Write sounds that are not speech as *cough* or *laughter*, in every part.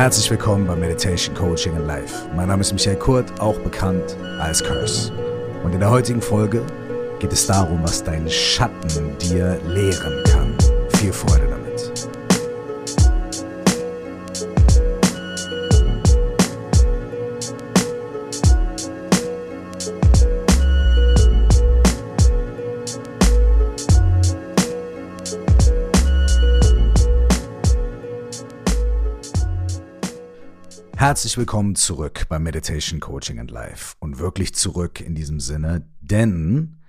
Herzlich willkommen bei Meditation Coaching in Life. Mein Name ist Michael Kurt, auch bekannt als Curse. Und in der heutigen Folge geht es darum, was dein Schatten dir lehren kann. Viel Freude Herzlich willkommen zurück bei Meditation Coaching and Life und wirklich zurück in diesem Sinne, denn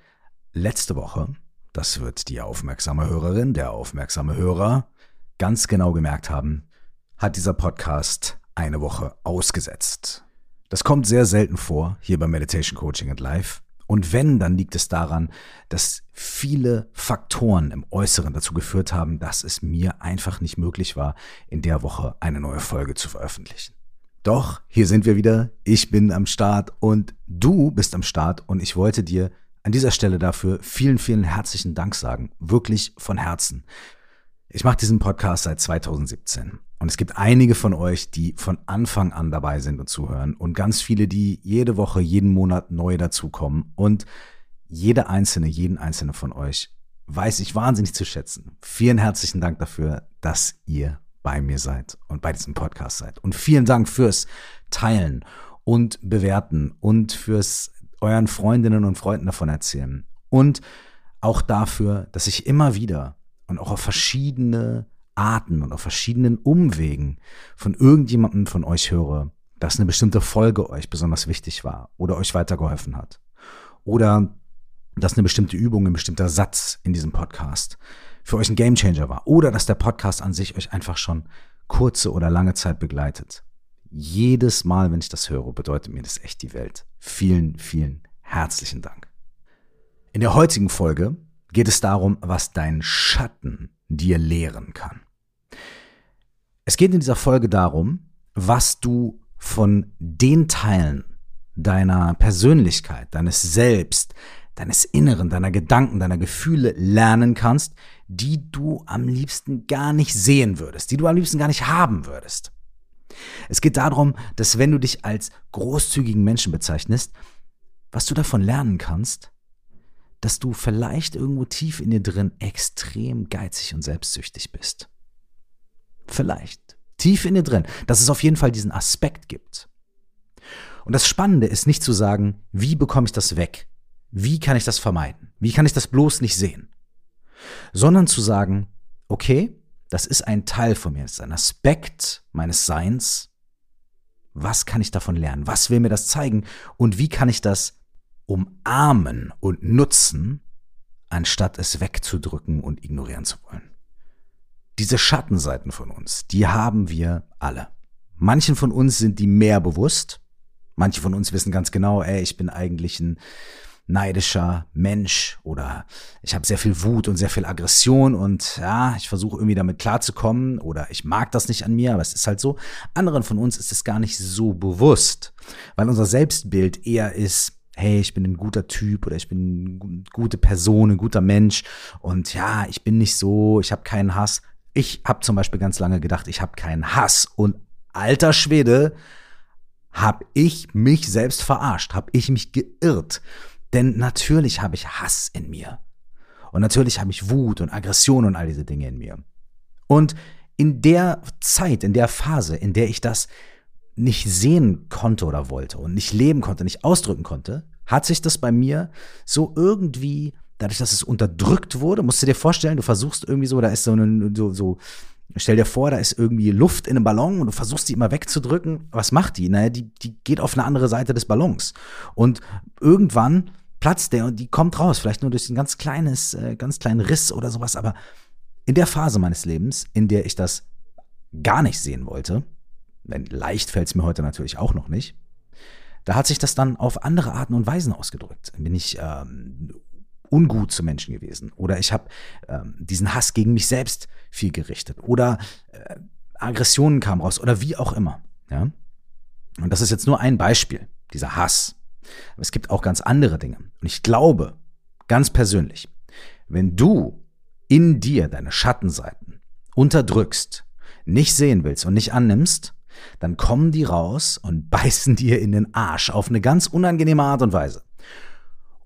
letzte Woche, das wird die aufmerksame Hörerin, der aufmerksame Hörer ganz genau gemerkt haben, hat dieser Podcast eine Woche ausgesetzt. Das kommt sehr selten vor hier bei Meditation Coaching and Life. Und wenn, dann liegt es daran, dass viele Faktoren im Äußeren dazu geführt haben, dass es mir einfach nicht möglich war, in der Woche eine neue Folge zu veröffentlichen. Doch, hier sind wir wieder. Ich bin am Start und du bist am Start und ich wollte dir an dieser Stelle dafür vielen, vielen herzlichen Dank sagen. Wirklich von Herzen. Ich mache diesen Podcast seit 2017 und es gibt einige von euch, die von Anfang an dabei sind und zuhören und ganz viele, die jede Woche, jeden Monat neu dazukommen und jede einzelne, jeden einzelne von euch weiß ich wahnsinnig zu schätzen. Vielen herzlichen Dank dafür, dass ihr bei mir seid und bei diesem Podcast seid. Und vielen Dank fürs Teilen und Bewerten und fürs euren Freundinnen und Freunden davon erzählen. Und auch dafür, dass ich immer wieder und auch auf verschiedene Arten und auf verschiedenen Umwegen von irgendjemandem von euch höre, dass eine bestimmte Folge euch besonders wichtig war oder euch weitergeholfen hat. Oder dass eine bestimmte Übung, ein bestimmter Satz in diesem Podcast für euch ein Gamechanger war oder dass der Podcast an sich euch einfach schon kurze oder lange Zeit begleitet. Jedes Mal, wenn ich das höre, bedeutet mir das echt die Welt. Vielen, vielen herzlichen Dank. In der heutigen Folge geht es darum, was dein Schatten dir lehren kann. Es geht in dieser Folge darum, was du von den Teilen deiner Persönlichkeit, deines Selbst, deines Inneren, deiner Gedanken, deiner Gefühle lernen kannst, die du am liebsten gar nicht sehen würdest, die du am liebsten gar nicht haben würdest. Es geht darum, dass wenn du dich als großzügigen Menschen bezeichnest, was du davon lernen kannst, dass du vielleicht irgendwo tief in dir drin extrem geizig und selbstsüchtig bist. Vielleicht. Tief in dir drin. Dass es auf jeden Fall diesen Aspekt gibt. Und das Spannende ist nicht zu sagen, wie bekomme ich das weg? Wie kann ich das vermeiden? Wie kann ich das bloß nicht sehen? sondern zu sagen, okay, das ist ein Teil von mir, das ist ein Aspekt meines Seins. Was kann ich davon lernen? Was will mir das zeigen? Und wie kann ich das umarmen und nutzen, anstatt es wegzudrücken und ignorieren zu wollen? Diese Schattenseiten von uns, die haben wir alle. Manchen von uns sind die mehr bewusst. Manche von uns wissen ganz genau, ey, ich bin eigentlich ein neidischer Mensch oder ich habe sehr viel Wut und sehr viel Aggression und ja, ich versuche irgendwie damit klarzukommen oder ich mag das nicht an mir, aber es ist halt so. Anderen von uns ist es gar nicht so bewusst, weil unser Selbstbild eher ist, hey, ich bin ein guter Typ oder ich bin eine gute Person, ein guter Mensch und ja, ich bin nicht so, ich habe keinen Hass. Ich habe zum Beispiel ganz lange gedacht, ich habe keinen Hass und alter Schwede, habe ich mich selbst verarscht, habe ich mich geirrt. Denn natürlich habe ich Hass in mir. Und natürlich habe ich Wut und Aggression und all diese Dinge in mir. Und in der Zeit, in der Phase, in der ich das nicht sehen konnte oder wollte und nicht leben konnte, nicht ausdrücken konnte, hat sich das bei mir so irgendwie, dadurch, dass es unterdrückt wurde, musst du dir vorstellen, du versuchst irgendwie so, da ist so, eine, so, so Stell dir vor, da ist irgendwie Luft in einem Ballon und du versuchst die immer wegzudrücken. Was macht die? Naja, die, die geht auf eine andere Seite des Ballons. Und irgendwann platzt der und die kommt raus, vielleicht nur durch ein ganz kleines, äh, ganz kleinen Riss oder sowas, aber in der Phase meines Lebens, in der ich das gar nicht sehen wollte, denn leicht fällt es mir heute natürlich auch noch nicht, da hat sich das dann auf andere Arten und Weisen ausgedrückt. Bin ich ähm, ungut zu Menschen gewesen oder ich habe ähm, diesen Hass gegen mich selbst viel gerichtet oder äh, Aggressionen kamen raus oder wie auch immer. Ja? Und das ist jetzt nur ein Beispiel, dieser Hass. Aber es gibt auch ganz andere Dinge. Und ich glaube, ganz persönlich, wenn du in dir deine Schattenseiten unterdrückst, nicht sehen willst und nicht annimmst, dann kommen die raus und *laughs* beißen dir in den Arsch auf eine ganz unangenehme Art und Weise.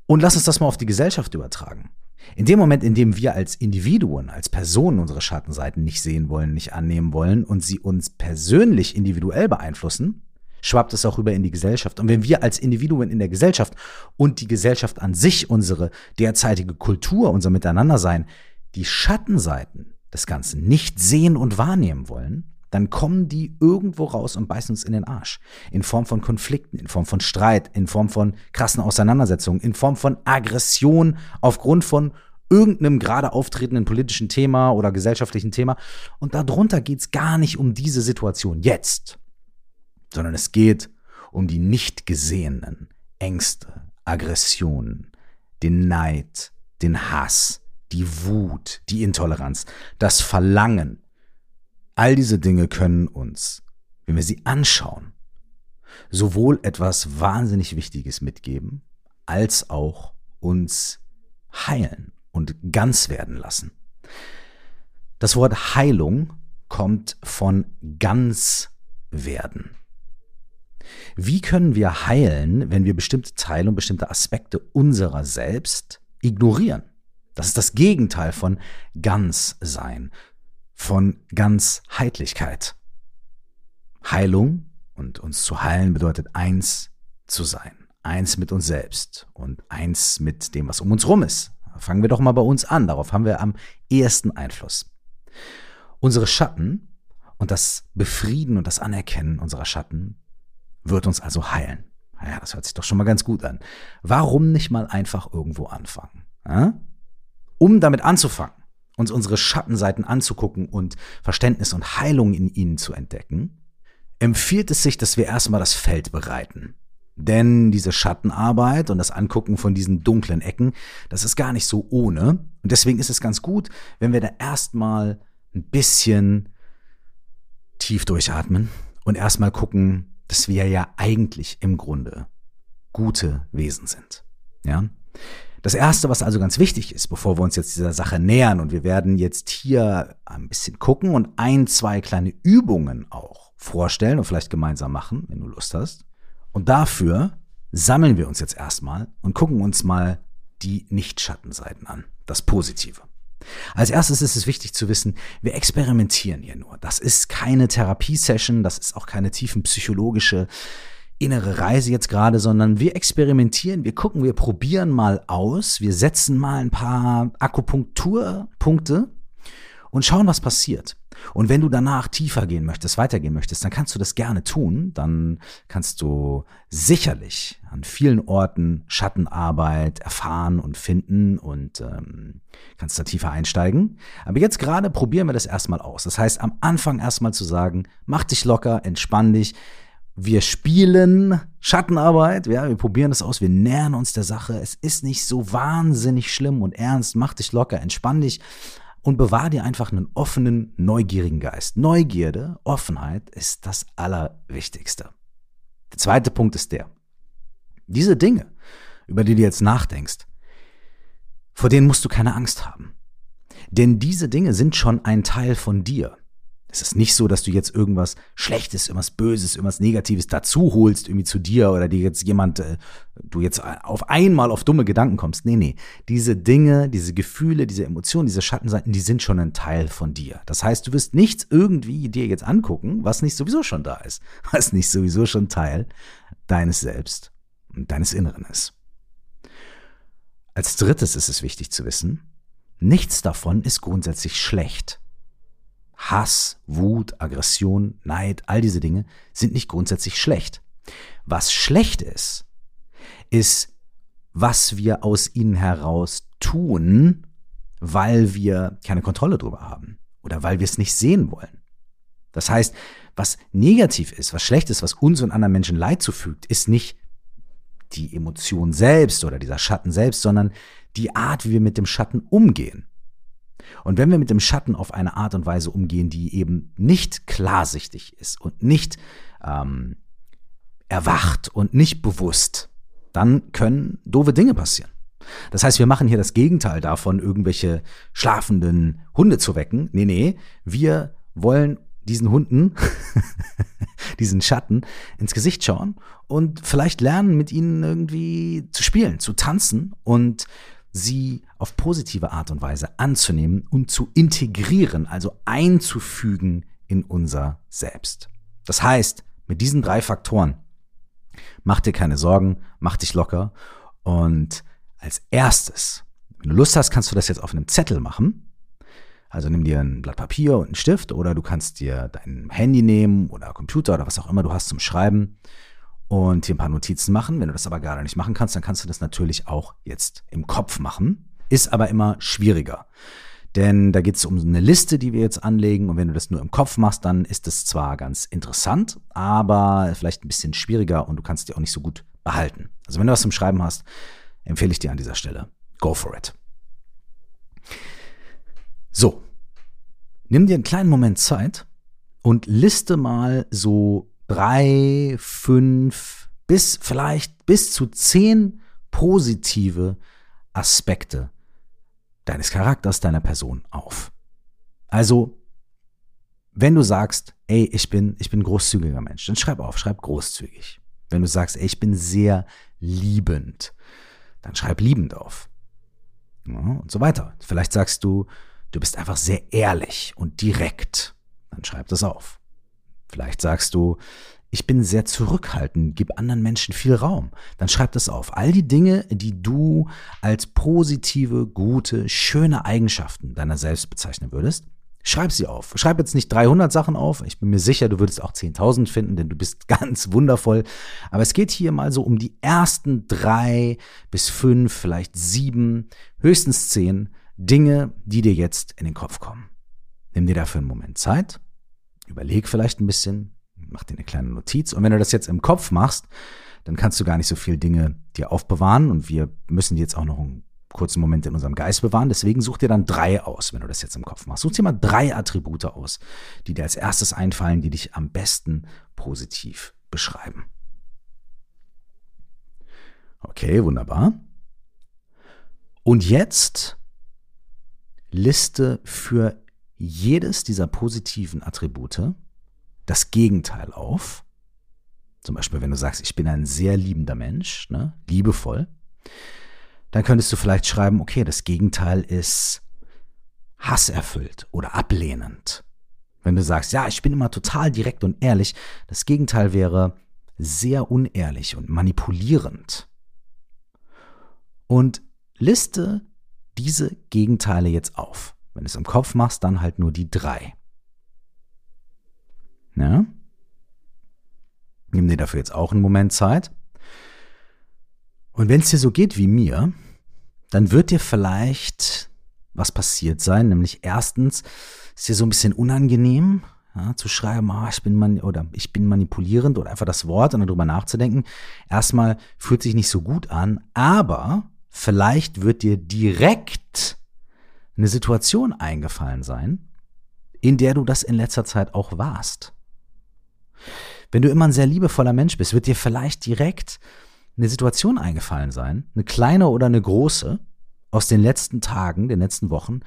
Und lass uns das mal auf die Gesellschaft übertragen. In dem Moment, in dem wir als Individuen, als Personen unsere Schattenseiten nicht sehen wollen, nicht annehmen wollen und sie uns persönlich individuell beeinflussen, schwappt es auch rüber in die Gesellschaft. Und wenn wir als Individuen in der Gesellschaft und die Gesellschaft an sich, unsere derzeitige Kultur, unser Miteinandersein, die Schattenseiten des Ganzen nicht sehen und wahrnehmen wollen, dann kommen die irgendwo raus und beißen uns in den Arsch. In Form von Konflikten, in Form von Streit, in Form von krassen Auseinandersetzungen, in Form von Aggression aufgrund von irgendeinem gerade auftretenden politischen Thema oder gesellschaftlichen Thema. Und darunter geht es gar nicht um diese Situation jetzt, sondern es geht um die nicht gesehenen Ängste, Aggressionen, den Neid, den Hass, die Wut, die Intoleranz, das Verlangen. All diese Dinge können uns, wenn wir sie anschauen, sowohl etwas wahnsinnig Wichtiges mitgeben, als auch uns heilen und ganz werden lassen. Das Wort Heilung kommt von ganz werden. Wie können wir heilen, wenn wir bestimmte Teile und bestimmte Aspekte unserer selbst ignorieren? Das ist das Gegenteil von ganz sein, von Ganzheitlichkeit. Heilung und uns zu heilen bedeutet eins zu sein, eins mit uns selbst und eins mit dem, was um uns rum ist. Fangen wir doch mal bei uns an, darauf haben wir am ehesten Einfluss. Unsere Schatten und das Befrieden und das Anerkennen unserer Schatten wird uns also heilen. Ja, das hört sich doch schon mal ganz gut an. Warum nicht mal einfach irgendwo anfangen? Ja? um damit anzufangen, uns unsere Schattenseiten anzugucken und Verständnis und Heilung in ihnen zu entdecken, empfiehlt es sich, dass wir erstmal das Feld bereiten. Denn diese Schattenarbeit und das Angucken von diesen dunklen Ecken, das ist gar nicht so ohne. Und deswegen ist es ganz gut, wenn wir da erstmal ein bisschen tief durchatmen und erstmal gucken, dass wir ja eigentlich im Grunde gute Wesen sind. Ja? Das Erste, was also ganz wichtig ist, bevor wir uns jetzt dieser Sache nähern, und wir werden jetzt hier ein bisschen gucken und ein, zwei kleine Übungen auch vorstellen und vielleicht gemeinsam machen, wenn du Lust hast. Und dafür sammeln wir uns jetzt erstmal und gucken uns mal die Nicht-Schattenseiten an, das Positive. Als erstes ist es wichtig zu wissen, wir experimentieren hier nur. Das ist keine Therapiesession, das ist auch keine tiefen psychologische innere Reise jetzt gerade, sondern wir experimentieren, wir gucken, wir probieren mal aus, wir setzen mal ein paar Akupunkturpunkte und schauen, was passiert. Und wenn du danach tiefer gehen möchtest, weitergehen möchtest, dann kannst du das gerne tun. Dann kannst du sicherlich an vielen Orten Schattenarbeit erfahren und finden und ähm, kannst da tiefer einsteigen. Aber jetzt gerade probieren wir das erstmal aus. Das heißt, am Anfang erstmal zu sagen, mach dich locker, entspann dich wir spielen Schattenarbeit, ja, wir probieren das aus, wir nähern uns der Sache. Es ist nicht so wahnsinnig schlimm und ernst. Mach dich locker, entspann dich und bewahr dir einfach einen offenen, neugierigen Geist. Neugierde, Offenheit ist das Allerwichtigste. Der zweite Punkt ist der. Diese Dinge, über die du jetzt nachdenkst, vor denen musst du keine Angst haben. Denn diese Dinge sind schon ein Teil von dir. Es ist nicht so, dass du jetzt irgendwas Schlechtes, irgendwas Böses, irgendwas Negatives dazu holst, irgendwie zu dir oder dir jetzt jemand, äh, du jetzt auf einmal auf dumme Gedanken kommst. Nee, nee. Diese Dinge, diese Gefühle, diese Emotionen, diese Schattenseiten, die sind schon ein Teil von dir. Das heißt, du wirst nichts irgendwie dir jetzt angucken, was nicht sowieso schon da ist, *laughs* was nicht sowieso schon Teil deines Selbst und deines Inneren ist. Als drittes ist es wichtig zu wissen, nichts davon ist grundsätzlich schlecht. Hass, Wut, Aggression, Neid, all diese Dinge sind nicht grundsätzlich schlecht. Was schlecht ist, ist, was wir aus ihnen heraus tun, weil wir keine Kontrolle darüber haben oder weil wir es nicht sehen wollen. Das heißt, was negativ ist, was schlecht ist, was uns und anderen Menschen Leid zufügt, ist nicht die Emotion selbst oder dieser Schatten selbst, sondern die Art, wie wir mit dem Schatten umgehen. Und wenn wir mit dem Schatten auf eine Art und Weise umgehen, die eben nicht klarsichtig ist und nicht ähm, erwacht und nicht bewusst, dann können doofe Dinge passieren. Das heißt, wir machen hier das Gegenteil davon, irgendwelche schlafenden Hunde zu wecken. Nee, nee, wir wollen diesen Hunden, *laughs* diesen Schatten ins Gesicht schauen und vielleicht lernen, mit ihnen irgendwie zu spielen, zu tanzen und sie auf positive Art und Weise anzunehmen und zu integrieren, also einzufügen in unser Selbst. Das heißt, mit diesen drei Faktoren, mach dir keine Sorgen, mach dich locker und als erstes, wenn du Lust hast, kannst du das jetzt auf einem Zettel machen. Also nimm dir ein Blatt Papier und einen Stift oder du kannst dir dein Handy nehmen oder Computer oder was auch immer du hast zum Schreiben und hier ein paar Notizen machen. Wenn du das aber gerade nicht machen kannst, dann kannst du das natürlich auch jetzt im Kopf machen. Ist aber immer schwieriger. Denn da geht es um eine Liste, die wir jetzt anlegen. Und wenn du das nur im Kopf machst, dann ist es zwar ganz interessant, aber vielleicht ein bisschen schwieriger und du kannst dir auch nicht so gut behalten. Also wenn du was zum Schreiben hast, empfehle ich dir an dieser Stelle, go for it. So, nimm dir einen kleinen Moment Zeit und liste mal so drei, fünf bis vielleicht bis zu zehn positive Aspekte deines Charakters, deiner Person auf. Also, wenn du sagst, ey, ich bin, ich bin großzügiger Mensch, dann schreib auf, schreib großzügig. Wenn du sagst, ey, ich bin sehr liebend, dann schreib liebend auf. Ja, und so weiter. Vielleicht sagst du, du bist einfach sehr ehrlich und direkt, dann schreib das auf. Vielleicht sagst du, ich bin sehr zurückhaltend, gib anderen Menschen viel Raum. Dann schreib das auf. All die Dinge, die du als positive, gute, schöne Eigenschaften deiner selbst bezeichnen würdest, schreib sie auf. Schreib jetzt nicht 300 Sachen auf. Ich bin mir sicher, du würdest auch 10.000 finden, denn du bist *laughs* ganz wundervoll. Aber es geht hier mal so um die ersten drei bis fünf, vielleicht sieben, höchstens zehn Dinge, die dir jetzt in den Kopf kommen. Nimm dir dafür einen Moment Zeit. Überleg vielleicht ein bisschen, mach dir eine kleine Notiz. Und wenn du das jetzt im Kopf machst, dann kannst du gar nicht so viele Dinge dir aufbewahren. Und wir müssen jetzt auch noch einen kurzen Moment in unserem Geist bewahren. Deswegen such dir dann drei aus, wenn du das jetzt im Kopf machst. Such dir mal drei Attribute aus, die dir als erstes einfallen, die dich am besten positiv beschreiben. Okay, wunderbar. Und jetzt liste für jedes dieser positiven Attribute das Gegenteil auf. Zum Beispiel, wenn du sagst, ich bin ein sehr liebender Mensch, ne, liebevoll, dann könntest du vielleicht schreiben, okay, das Gegenteil ist hasserfüllt oder ablehnend. Wenn du sagst, ja, ich bin immer total direkt und ehrlich, das Gegenteil wäre sehr unehrlich und manipulierend. Und liste diese Gegenteile jetzt auf. Wenn du es im Kopf machst, dann halt nur die drei. Ja? Nimm dir dafür jetzt auch einen Moment Zeit. Und wenn es dir so geht wie mir, dann wird dir vielleicht was passiert sein. Nämlich erstens ist dir so ein bisschen unangenehm, ja, zu schreiben, ah, ich bin man oder ich bin manipulierend oder einfach das Wort und darüber nachzudenken. Erstmal fühlt sich nicht so gut an, aber vielleicht wird dir direkt eine Situation eingefallen sein, in der du das in letzter Zeit auch warst. Wenn du immer ein sehr liebevoller Mensch bist, wird dir vielleicht direkt eine Situation eingefallen sein, eine kleine oder eine große, aus den letzten Tagen, den letzten Wochen,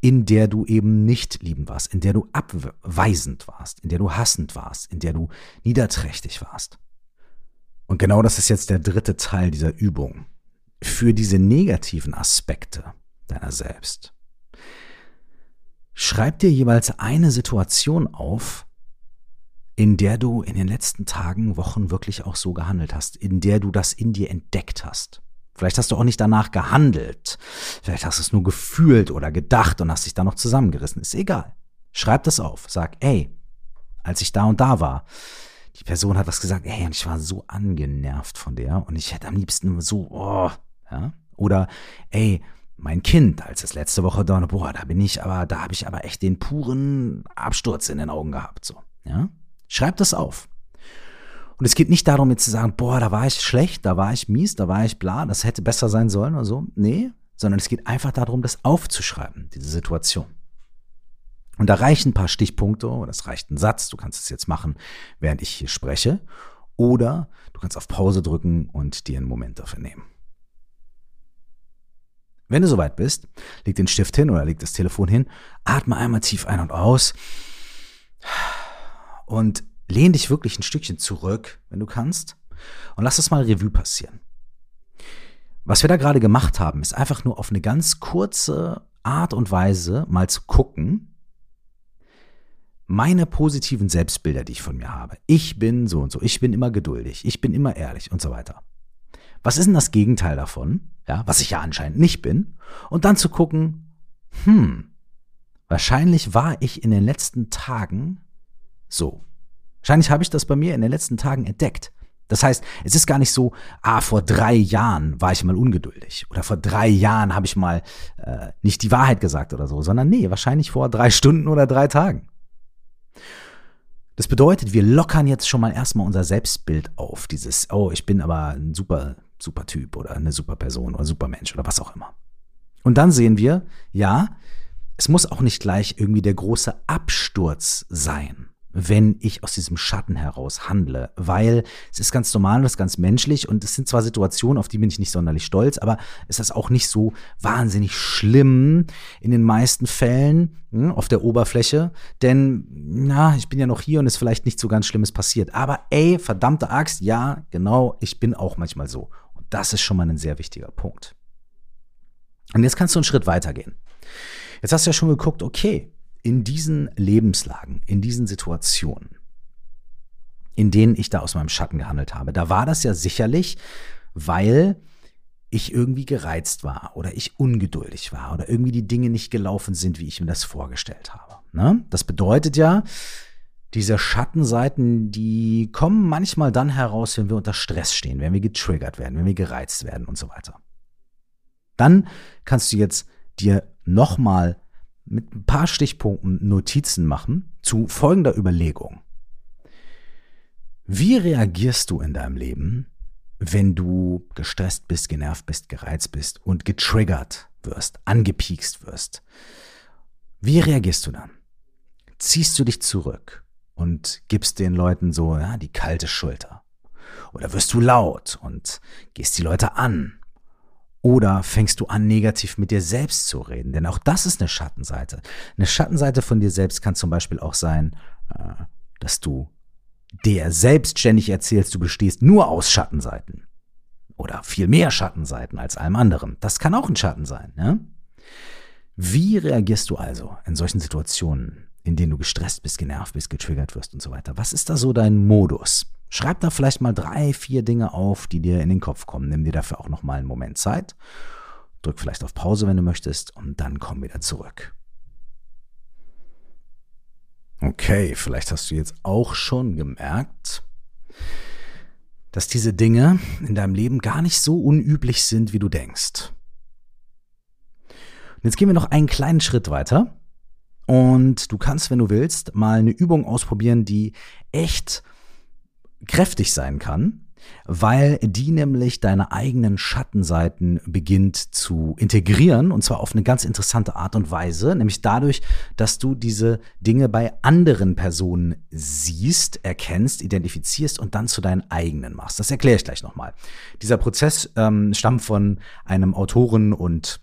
in der du eben nicht liebend warst, in der du abweisend warst, in der du hassend warst, in der du niederträchtig warst. Und genau das ist jetzt der dritte Teil dieser Übung. Für diese negativen Aspekte deiner selbst. Schreib dir jeweils eine Situation auf, in der du in den letzten Tagen, Wochen wirklich auch so gehandelt hast, in der du das in dir entdeckt hast. Vielleicht hast du auch nicht danach gehandelt. Vielleicht hast du es nur gefühlt oder gedacht und hast dich da noch zusammengerissen. Ist egal. Schreib das auf. Sag, ey, als ich da und da war, die Person hat was gesagt, ey, und ich war so angenervt von der und ich hätte am liebsten so, oh, ja. Oder, ey, mein Kind, als es letzte Woche da, boah, da bin ich aber, da habe ich aber echt den puren Absturz in den Augen gehabt, so, ja. Schreib das auf. Und es geht nicht darum, jetzt zu sagen, boah, da war ich schlecht, da war ich mies, da war ich bla, das hätte besser sein sollen oder so. Nee, sondern es geht einfach darum, das aufzuschreiben, diese Situation. Und da reichen ein paar Stichpunkte oder es reicht ein Satz. Du kannst es jetzt machen, während ich hier spreche. Oder du kannst auf Pause drücken und dir einen Moment dafür nehmen. Wenn du soweit bist, leg den Stift hin oder leg das Telefon hin, atme einmal tief ein und aus und lehn dich wirklich ein Stückchen zurück, wenn du kannst, und lass das mal Revue passieren. Was wir da gerade gemacht haben, ist einfach nur auf eine ganz kurze Art und Weise mal zu gucken, meine positiven Selbstbilder, die ich von mir habe. Ich bin so und so, ich bin immer geduldig, ich bin immer ehrlich und so weiter. Was ist denn das Gegenteil davon? Ja, was ich ja anscheinend nicht bin. Und dann zu gucken, hm, wahrscheinlich war ich in den letzten Tagen so. Wahrscheinlich habe ich das bei mir in den letzten Tagen entdeckt. Das heißt, es ist gar nicht so, ah, vor drei Jahren war ich mal ungeduldig oder vor drei Jahren habe ich mal äh, nicht die Wahrheit gesagt oder so, sondern nee, wahrscheinlich vor drei Stunden oder drei Tagen. Das bedeutet, wir lockern jetzt schon mal erstmal unser Selbstbild auf. Dieses, oh, ich bin aber ein super, super Typ oder eine super Person oder super Mensch oder was auch immer. Und dann sehen wir, ja, es muss auch nicht gleich irgendwie der große Absturz sein wenn ich aus diesem Schatten heraus handle, weil es ist ganz normal und es ist ganz menschlich und es sind zwar Situationen, auf die bin ich nicht sonderlich stolz, aber es ist auch nicht so wahnsinnig schlimm in den meisten Fällen hm, auf der Oberfläche, denn na, ich bin ja noch hier und ist vielleicht nicht so ganz Schlimmes passiert, aber ey, verdammte Axt, ja, genau, ich bin auch manchmal so das ist schon mal ein sehr wichtiger Punkt. Und jetzt kannst du einen Schritt weitergehen. Jetzt hast du ja schon geguckt, okay, in diesen Lebenslagen, in diesen Situationen, in denen ich da aus meinem Schatten gehandelt habe, da war das ja sicherlich, weil ich irgendwie gereizt war oder ich ungeduldig war oder irgendwie die Dinge nicht gelaufen sind, wie ich mir das vorgestellt habe. Ne? Das bedeutet ja, diese Schattenseiten, die kommen manchmal dann heraus, wenn wir unter Stress stehen, wenn wir getriggert werden, wenn wir gereizt werden und so weiter. Dann kannst du jetzt dir nochmal mit ein paar Stichpunkten Notizen machen zu folgender Überlegung. Wie reagierst du in deinem Leben, wenn du gestresst bist, genervt bist, gereizt bist und getriggert wirst, angepiekst wirst? Wie reagierst du dann? Ziehst du dich zurück und gibst den Leuten so ja, die kalte Schulter? Oder wirst du laut und gehst die Leute an oder fängst du an, negativ mit dir selbst zu reden? Denn auch das ist eine Schattenseite. Eine Schattenseite von dir selbst kann zum Beispiel auch sein, äh, dass du dir selbstständig erzählst, du bestehst nur aus Schattenseiten. Oder viel mehr Schattenseiten als allem anderen. Das kann auch ein Schatten sein. Ne? Wie reagierst du also in solchen Situationen, in denen du gestresst bist, genervt bist, getriggert wirst und so weiter? Was ist da so dein Modus? Schreib da vielleicht mal drei, vier Dinge auf, die dir in den Kopf kommen. Nimm dir dafür auch noch mal einen Moment Zeit. Drück vielleicht auf Pause, wenn du möchtest, und dann komm wieder zurück. Okay, vielleicht hast du jetzt auch schon gemerkt, dass diese Dinge in deinem Leben gar nicht so unüblich sind, wie du denkst. Und jetzt gehen wir noch einen kleinen Schritt weiter. Und du kannst, wenn du willst, mal eine Übung ausprobieren, die echt kräftig sein kann, weil die nämlich deine eigenen Schattenseiten beginnt zu integrieren und zwar auf eine ganz interessante Art und Weise, nämlich dadurch, dass du diese Dinge bei anderen Personen siehst, erkennst, identifizierst und dann zu deinen eigenen machst. Das erkläre ich gleich nochmal. Dieser Prozess ähm, stammt von einem Autoren und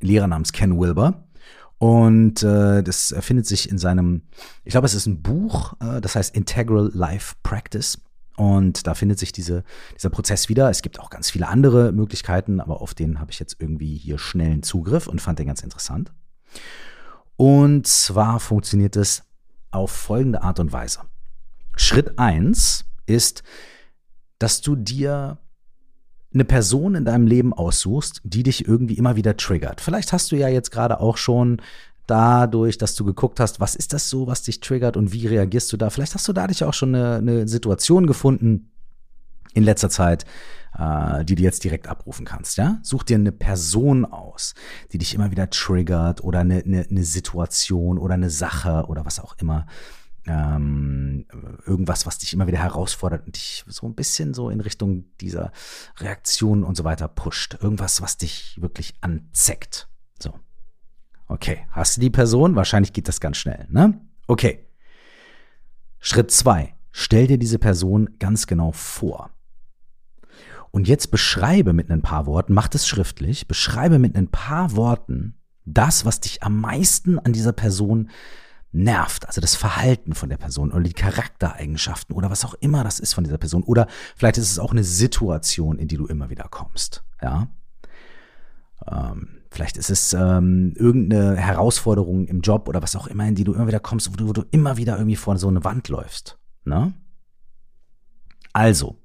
Lehrer namens Ken Wilber. Und äh, das findet sich in seinem, ich glaube, es ist ein Buch, äh, das heißt Integral Life Practice. Und da findet sich diese, dieser Prozess wieder. Es gibt auch ganz viele andere Möglichkeiten, aber auf den habe ich jetzt irgendwie hier schnellen Zugriff und fand den ganz interessant. Und zwar funktioniert es auf folgende Art und Weise. Schritt eins ist, dass du dir eine Person in deinem Leben aussuchst, die dich irgendwie immer wieder triggert. Vielleicht hast du ja jetzt gerade auch schon dadurch, dass du geguckt hast, was ist das so, was dich triggert und wie reagierst du da. Vielleicht hast du dadurch auch schon eine, eine Situation gefunden in letzter Zeit, äh, die du jetzt direkt abrufen kannst. Ja, such dir eine Person aus, die dich immer wieder triggert oder eine, eine, eine Situation oder eine Sache oder was auch immer ähm, irgendwas, was dich immer wieder herausfordert und dich so ein bisschen so in Richtung dieser Reaktion und so weiter pusht. Irgendwas, was dich wirklich anzeckt. So. Okay, hast du die Person? Wahrscheinlich geht das ganz schnell, ne? Okay. Schritt zwei. Stell dir diese Person ganz genau vor. Und jetzt beschreibe mit ein paar Worten, mach das schriftlich, beschreibe mit ein paar Worten das, was dich am meisten an dieser Person nervt, also das Verhalten von der Person oder die Charaktereigenschaften oder was auch immer das ist von dieser Person oder vielleicht ist es auch eine Situation, in die du immer wieder kommst, ja. Ähm, vielleicht ist es ähm, irgendeine Herausforderung im Job oder was auch immer, in die du immer wieder kommst, wo du, wo du immer wieder irgendwie vor so eine Wand läufst, ne? Also,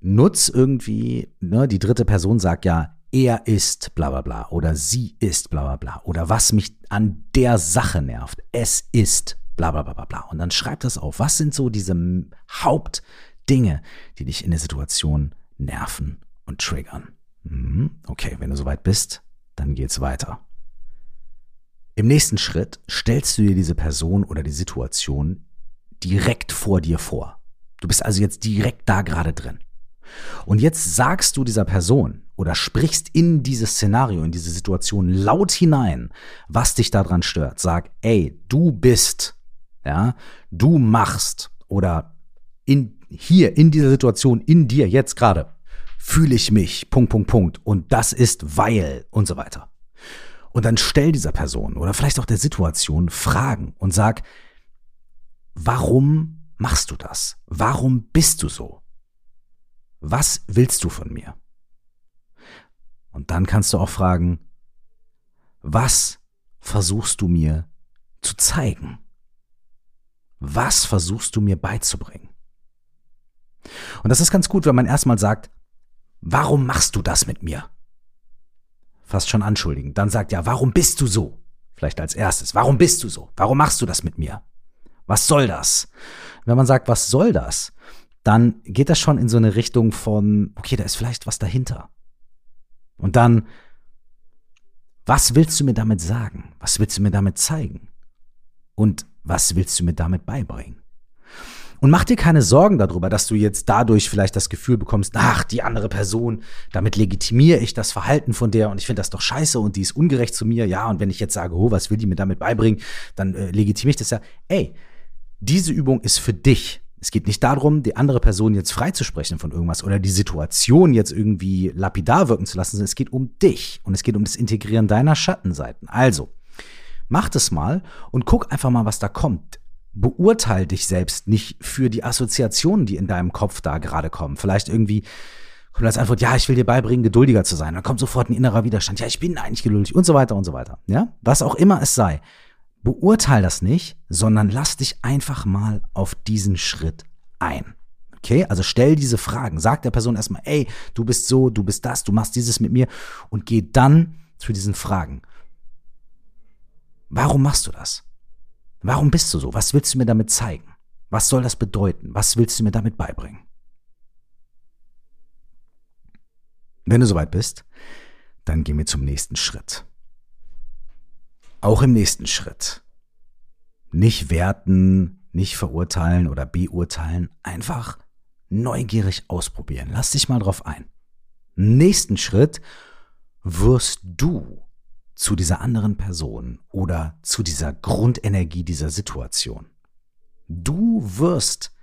nutz irgendwie, ne, die dritte Person sagt ja, er ist bla bla bla oder sie ist bla bla bla oder was mich an der Sache nervt, es ist bla bla bla bla bla. Und dann schreib das auf. Was sind so diese Hauptdinge, die dich in der Situation nerven und triggern? Mhm. Okay, wenn du soweit bist, dann geht's weiter. Im nächsten Schritt stellst du dir diese Person oder die Situation direkt vor dir vor. Du bist also jetzt direkt da gerade drin. Und jetzt sagst du dieser Person oder sprichst in dieses Szenario, in diese Situation laut hinein, was dich daran stört. Sag, ey, du bist, ja, du machst oder in, hier in dieser Situation, in dir jetzt gerade, fühle ich mich, Punkt, Punkt, Punkt. Und das ist weil und so weiter. Und dann stell dieser Person oder vielleicht auch der Situation Fragen und sag, warum machst du das? Warum bist du so? Was willst du von mir? Und dann kannst du auch fragen, was versuchst du mir zu zeigen? Was versuchst du mir beizubringen? Und das ist ganz gut, wenn man erstmal sagt, warum machst du das mit mir? Fast schon anschuldigend. Dann sagt ja, warum bist du so? Vielleicht als erstes, warum bist du so? Warum machst du das mit mir? Was soll das? Wenn man sagt, was soll das? dann geht das schon in so eine Richtung von, okay, da ist vielleicht was dahinter. Und dann, was willst du mir damit sagen? Was willst du mir damit zeigen? Und was willst du mir damit beibringen? Und mach dir keine Sorgen darüber, dass du jetzt dadurch vielleicht das Gefühl bekommst, ach, die andere Person, damit legitimiere ich das Verhalten von der und ich finde das doch scheiße und die ist ungerecht zu mir. Ja, und wenn ich jetzt sage, oh, was will die mir damit beibringen, dann äh, legitimiere ich das ja. Ey, diese Übung ist für dich. Es geht nicht darum, die andere Person jetzt freizusprechen von irgendwas oder die Situation jetzt irgendwie lapidar wirken zu lassen, sondern es geht um dich und es geht um das Integrieren deiner Schattenseiten. Also, mach das mal und guck einfach mal, was da kommt. Beurteil dich selbst nicht für die Assoziationen, die in deinem Kopf da gerade kommen. Vielleicht irgendwie kommt als Antwort, ja, ich will dir beibringen, geduldiger zu sein. Dann kommt sofort ein innerer Widerstand. Ja, ich bin eigentlich geduldig und so weiter und so weiter. Ja, was auch immer es sei. Beurteil das nicht, sondern lass dich einfach mal auf diesen Schritt ein. Okay, also stell diese Fragen. Sag der Person erstmal, ey, du bist so, du bist das, du machst dieses mit mir und geh dann zu diesen Fragen. Warum machst du das? Warum bist du so? Was willst du mir damit zeigen? Was soll das bedeuten? Was willst du mir damit beibringen? Wenn du soweit bist, dann gehen wir zum nächsten Schritt. Auch im nächsten Schritt. Nicht werten, nicht verurteilen oder beurteilen, einfach neugierig ausprobieren. Lass dich mal drauf ein. Nächsten Schritt wirst du zu dieser anderen Person oder zu dieser Grundenergie dieser Situation. Du wirst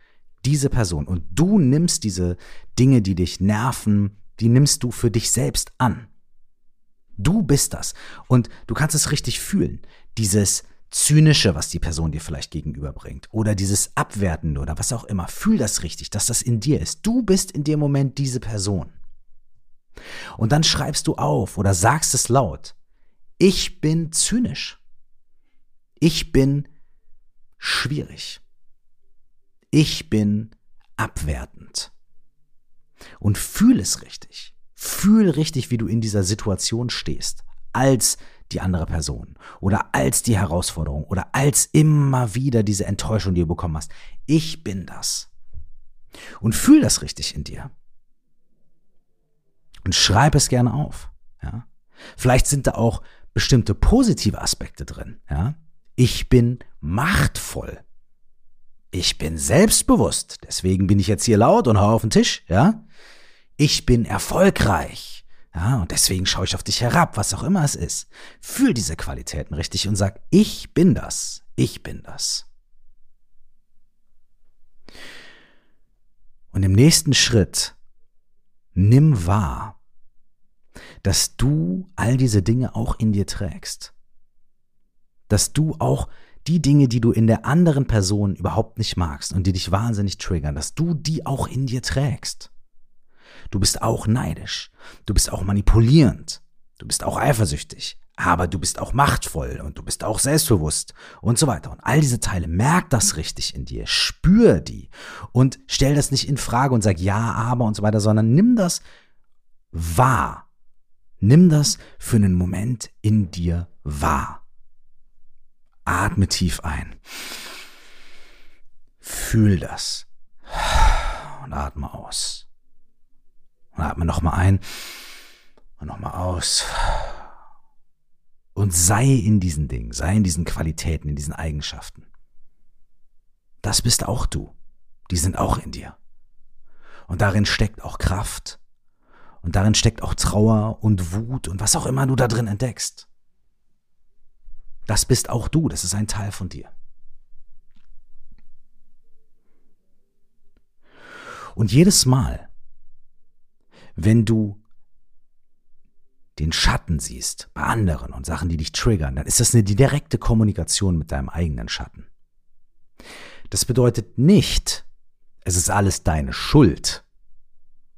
diese Person und du nimmst diese Dinge, die dich nerven, die nimmst du für dich selbst an. Du bist das. Und du kannst es richtig fühlen. Dieses Zynische, was die Person dir vielleicht gegenüberbringt. Oder dieses Abwertende oder was auch immer. Fühl das richtig, dass das in dir ist. Du bist in dem Moment diese Person. Und dann schreibst du auf oder sagst es laut. Ich bin zynisch. Ich bin schwierig. Ich bin abwertend. Und fühl es richtig. Fühl richtig, wie du in dieser Situation stehst, als die andere Person oder als die Herausforderung oder als immer wieder diese Enttäuschung, die du bekommen hast. Ich bin das. Und fühl das richtig in dir. Und schreib es gerne auf. Ja? Vielleicht sind da auch bestimmte positive Aspekte drin. Ja? Ich bin machtvoll. Ich bin selbstbewusst. Deswegen bin ich jetzt hier laut und hau auf den Tisch. Ja? Ich bin erfolgreich. Ja, und deswegen schaue ich auf dich herab, was auch immer es ist. Fühl diese Qualitäten richtig und sag, ich bin das. Ich bin das. Und im nächsten Schritt nimm wahr, dass du all diese Dinge auch in dir trägst. Dass du auch die Dinge, die du in der anderen Person überhaupt nicht magst und die dich wahnsinnig triggern, dass du die auch in dir trägst. Du bist auch neidisch. Du bist auch manipulierend. Du bist auch eifersüchtig. Aber du bist auch machtvoll und du bist auch selbstbewusst und so weiter. Und all diese Teile, merk das richtig in dir, spür die und stell das nicht in Frage und sag ja, aber und so weiter, sondern nimm das wahr. Nimm das für einen Moment in dir wahr. Atme tief ein. Fühl das. Und atme aus. Und atme nochmal ein und nochmal aus. Und sei in diesen Dingen, sei in diesen Qualitäten, in diesen Eigenschaften. Das bist auch du. Die sind auch in dir. Und darin steckt auch Kraft. Und darin steckt auch Trauer und Wut und was auch immer du da drin entdeckst. Das bist auch du, das ist ein Teil von dir. Und jedes Mal, wenn du den Schatten siehst bei anderen und Sachen, die dich triggern, dann ist das eine direkte Kommunikation mit deinem eigenen Schatten. Das bedeutet nicht, es ist alles deine Schuld.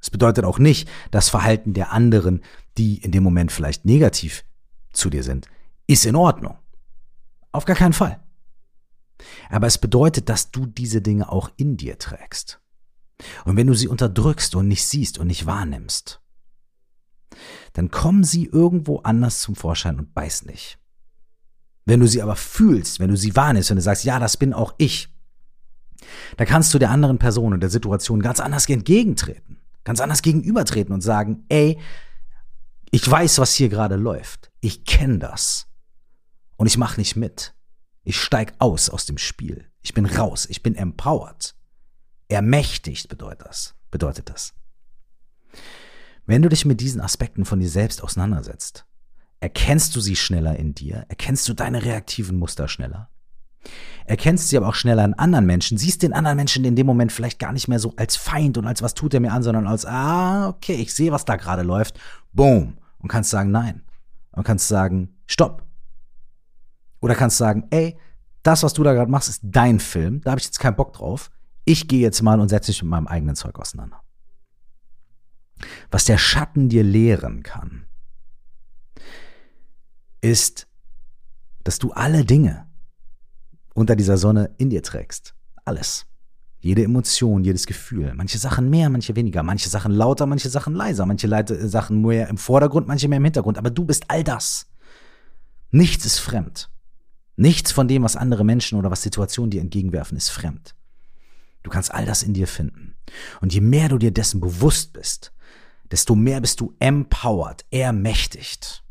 Es bedeutet auch nicht, das Verhalten der anderen, die in dem Moment vielleicht negativ zu dir sind, ist in Ordnung. Auf gar keinen Fall. Aber es bedeutet, dass du diese Dinge auch in dir trägst. Und wenn du sie unterdrückst und nicht siehst und nicht wahrnimmst, dann kommen sie irgendwo anders zum Vorschein und beiß nicht. Wenn du sie aber fühlst, wenn du sie wahrnimmst und du sagst, ja, das bin auch ich, da kannst du der anderen Person und der Situation ganz anders entgegentreten, ganz anders gegenübertreten und sagen, ey, ich weiß, was hier gerade läuft. Ich kenne das. Und ich mache nicht mit. Ich steig aus aus dem Spiel. Ich bin raus. Ich bin empowered. Ermächtigt bedeutet das. Bedeutet das. Wenn du dich mit diesen Aspekten von dir selbst auseinandersetzt, erkennst du sie schneller in dir, erkennst du deine reaktiven Muster schneller, erkennst sie aber auch schneller in anderen Menschen, siehst den anderen Menschen in dem Moment vielleicht gar nicht mehr so als Feind und als was tut er mir an, sondern als, ah, okay, ich sehe, was da gerade läuft, boom, und kannst sagen, nein. Und kannst sagen, stopp. Oder kannst sagen, ey, das, was du da gerade machst, ist dein Film, da habe ich jetzt keinen Bock drauf. Ich gehe jetzt mal und setze mich mit meinem eigenen Zeug auseinander. Was der Schatten dir lehren kann, ist, dass du alle Dinge unter dieser Sonne in dir trägst. Alles. Jede Emotion, jedes Gefühl. Manche Sachen mehr, manche weniger. Manche Sachen lauter, manche Sachen leiser. Manche Sachen mehr im Vordergrund, manche mehr im Hintergrund. Aber du bist all das. Nichts ist fremd. Nichts von dem, was andere Menschen oder was Situationen dir entgegenwerfen, ist fremd. Du kannst all das in dir finden. Und je mehr du dir dessen bewusst bist, desto mehr bist du empowered, ermächtigt,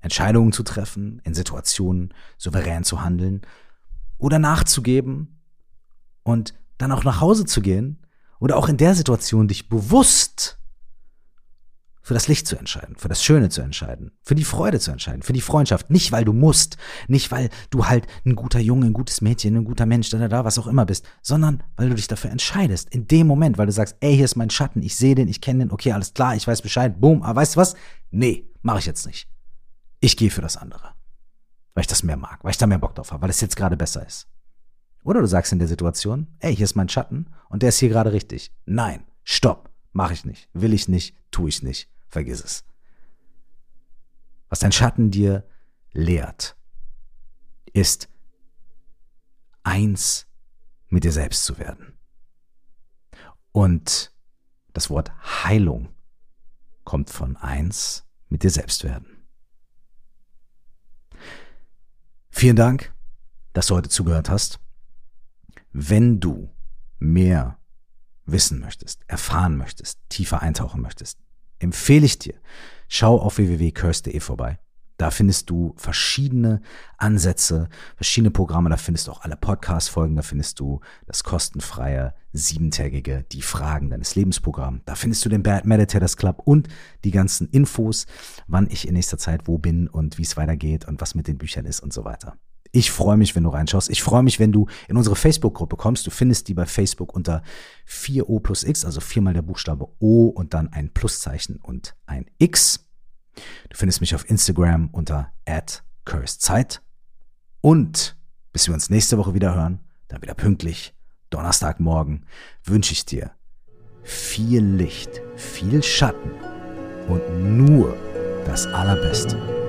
Entscheidungen zu treffen, in Situationen souverän zu handeln oder nachzugeben und dann auch nach Hause zu gehen oder auch in der Situation dich bewusst für das Licht zu entscheiden, für das Schöne zu entscheiden, für die Freude zu entscheiden, für die Freundschaft. Nicht, weil du musst, nicht, weil du halt ein guter Junge, ein gutes Mädchen, ein guter Mensch, da, da, da, was auch immer bist, sondern weil du dich dafür entscheidest. In dem Moment, weil du sagst, ey, hier ist mein Schatten, ich sehe den, ich kenne den, okay, alles klar, ich weiß Bescheid, boom, aber weißt du was? Nee, mache ich jetzt nicht. Ich gehe für das andere. Weil ich das mehr mag, weil ich da mehr Bock drauf habe, weil es jetzt gerade besser ist. Oder du sagst in der Situation, ey, hier ist mein Schatten und der ist hier gerade richtig. Nein, stopp, mache ich nicht, will ich nicht, tue ich nicht vergiss es. Was dein Schatten dir lehrt, ist eins mit dir selbst zu werden. Und das Wort Heilung kommt von eins mit dir selbst werden. Vielen Dank, dass du heute zugehört hast. Wenn du mehr wissen möchtest, erfahren möchtest, tiefer eintauchen möchtest, empfehle ich dir, schau auf www.curse.de vorbei. Da findest du verschiedene Ansätze, verschiedene Programme. Da findest du auch alle Podcast-Folgen. Da findest du das kostenfreie, siebentägige Die Fragen deines Lebensprogramm. Da findest du den Bad Meditators Club und die ganzen Infos, wann ich in nächster Zeit wo bin und wie es weitergeht und was mit den Büchern ist und so weiter. Ich freue mich, wenn du reinschaust. Ich freue mich, wenn du in unsere Facebook-Gruppe kommst. Du findest die bei Facebook unter 4O plus X, also viermal der Buchstabe O und dann ein Pluszeichen und ein X. Du findest mich auf Instagram unter @cursedzeit und bis wir uns nächste Woche wieder hören, dann wieder pünktlich, Donnerstagmorgen, wünsche ich dir viel Licht, viel Schatten und nur das Allerbeste.